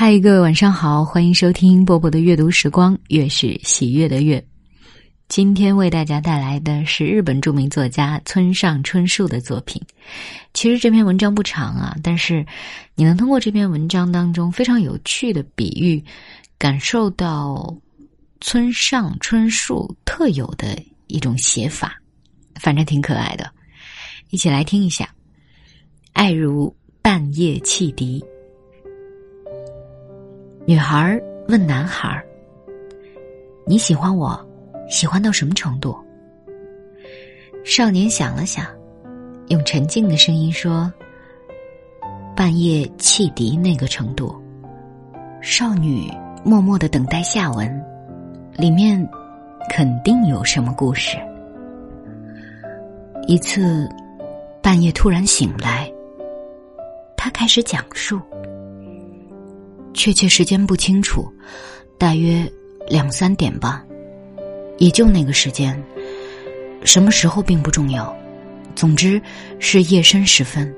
嗨，各位晚上好，欢迎收听波波的阅读时光，月是喜悦的月。今天为大家带来的是日本著名作家村上春树的作品。其实这篇文章不长啊，但是你能通过这篇文章当中非常有趣的比喻，感受到村上春树特有的一种写法，反正挺可爱的。一起来听一下，《爱如半夜汽笛》。女孩问男孩：“你喜欢我，喜欢到什么程度？”少年想了想，用沉静的声音说：“半夜汽笛那个程度。”少女默默的等待下文，里面肯定有什么故事。一次，半夜突然醒来，他开始讲述。确切时间不清楚，大约两三点吧，也就那个时间。什么时候并不重要，总之是夜深时分。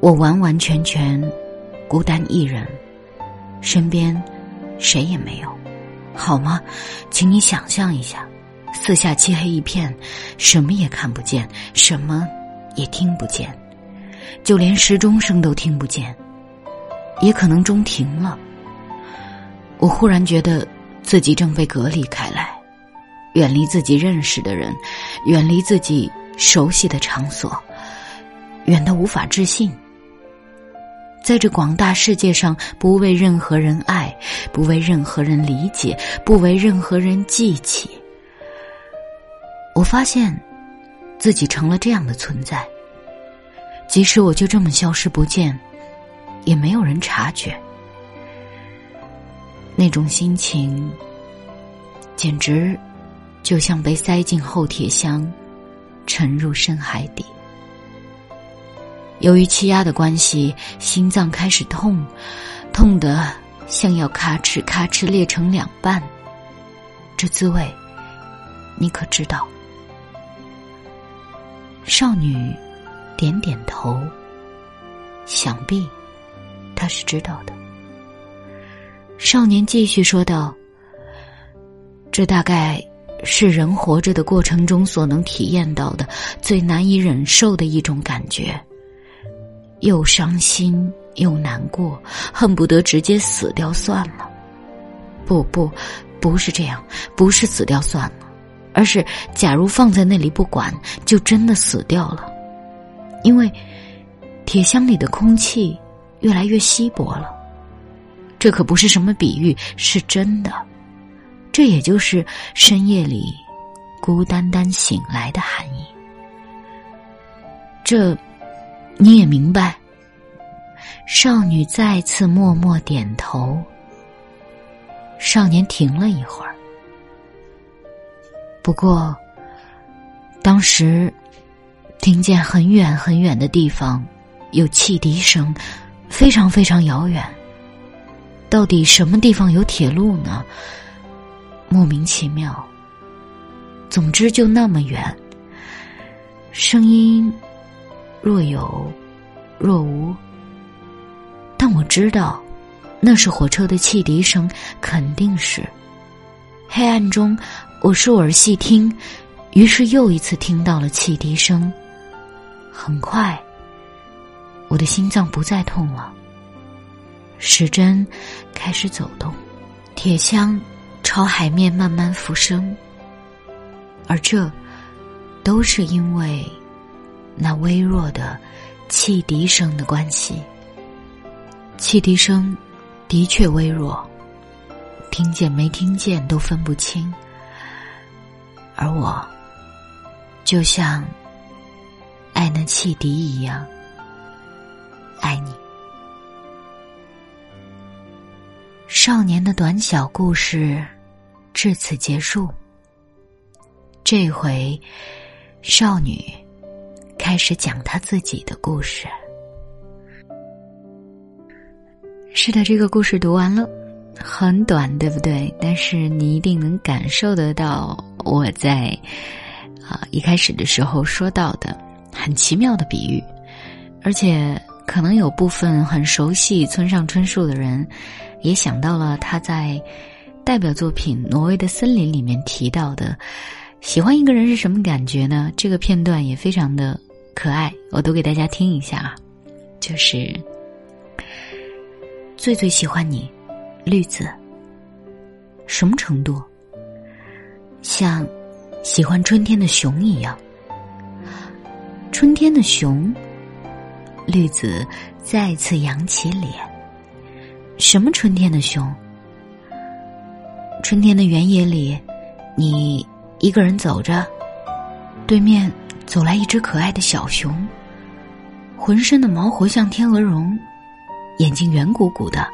我完完全全孤单一人，身边谁也没有，好吗？请你想象一下，四下漆黑一片，什么也看不见，什么也听不见，就连时钟声都听不见。也可能中停了。我忽然觉得自己正被隔离开来，远离自己认识的人，远离自己熟悉的场所，远得无法置信。在这广大世界上，不为任何人爱，不为任何人理解，不为任何人记起。我发现自己成了这样的存在，即使我就这么消失不见。也没有人察觉，那种心情简直就像被塞进厚铁箱，沉入深海底。由于气压的关系，心脏开始痛，痛得像要咔哧咔哧裂成两半。这滋味，你可知道？少女点点头，想必。他是知道的。少年继续说道：“这大概是人活着的过程中所能体验到的最难以忍受的一种感觉，又伤心又难过，恨不得直接死掉算了。不不，不是这样，不是死掉算了，而是假如放在那里不管，就真的死掉了，因为铁箱里的空气。”越来越稀薄了，这可不是什么比喻，是真的。这也就是深夜里孤单单醒来的含义。这你也明白？少女再次默默点头。少年停了一会儿，不过当时听见很远很远的地方有汽笛声。非常非常遥远。到底什么地方有铁路呢？莫名其妙。总之就那么远。声音若有若无，但我知道那是火车的汽笛声，肯定是。黑暗中，我竖耳细听，于是又一次听到了汽笛声。很快。我的心脏不再痛了，时针开始走动，铁箱朝海面慢慢浮升，而这都是因为那微弱的汽笛声的关系。汽笛声的确微弱，听见没听见都分不清，而我就像爱那汽笛一样。爱你。少年的短小故事至此结束。这回，少女开始讲她自己的故事。是的，这个故事读完了，很短，对不对？但是你一定能感受得到我在啊一开始的时候说到的很奇妙的比喻，而且。可能有部分很熟悉村上春树的人，也想到了他在代表作品《挪威的森林》里面提到的：喜欢一个人是什么感觉呢？这个片段也非常的可爱，我读给大家听一下啊，就是最最喜欢你，绿子，什么程度？像喜欢春天的熊一样，春天的熊。绿子再次扬起脸。什么春天的熊？春天的原野里，你一个人走着，对面走来一只可爱的小熊，浑身的毛活像天鹅绒，眼睛圆鼓鼓的。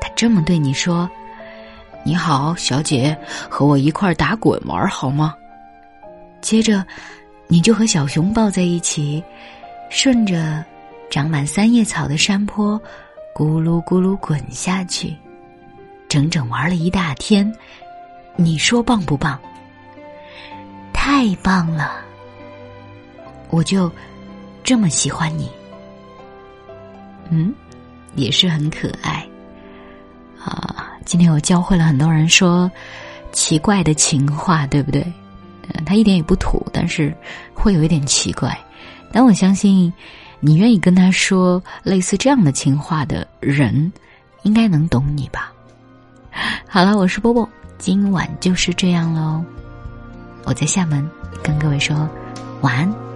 他这么对你说：“你好，小姐，和我一块打滚玩好吗？”接着，你就和小熊抱在一起，顺着。长满三叶草的山坡，咕噜咕噜滚下去，整整玩了一大天。你说棒不棒？太棒了！我就这么喜欢你。嗯，也是很可爱啊。今天我教会了很多人说奇怪的情话，对不对？嗯，他一点也不土，但是会有一点奇怪。但我相信。你愿意跟他说类似这样的情话的人，应该能懂你吧？好了，我是波波，今晚就是这样喽。我在厦门跟各位说晚安。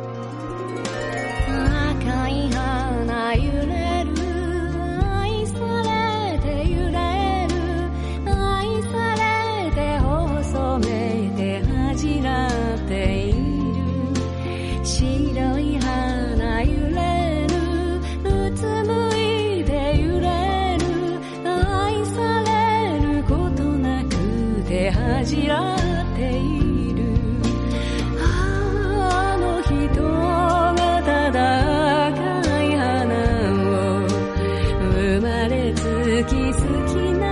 じらっている。あの人がただ赤い花を生まれつき好きな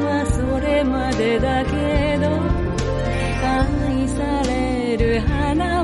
のはそれまでだけど愛される花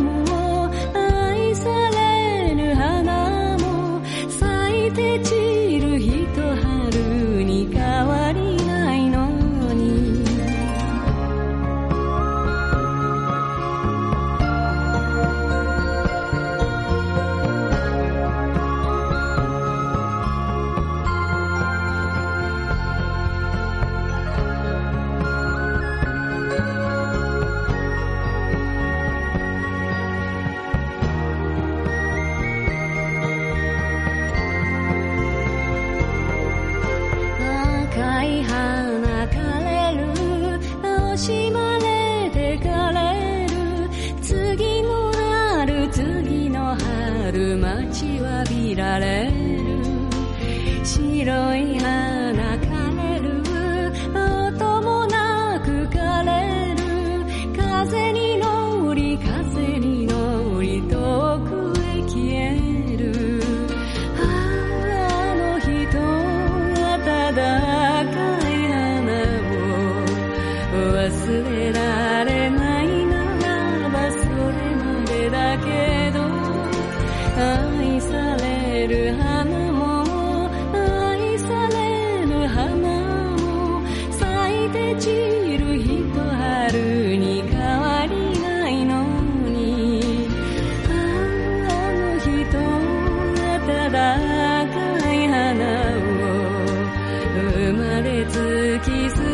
傷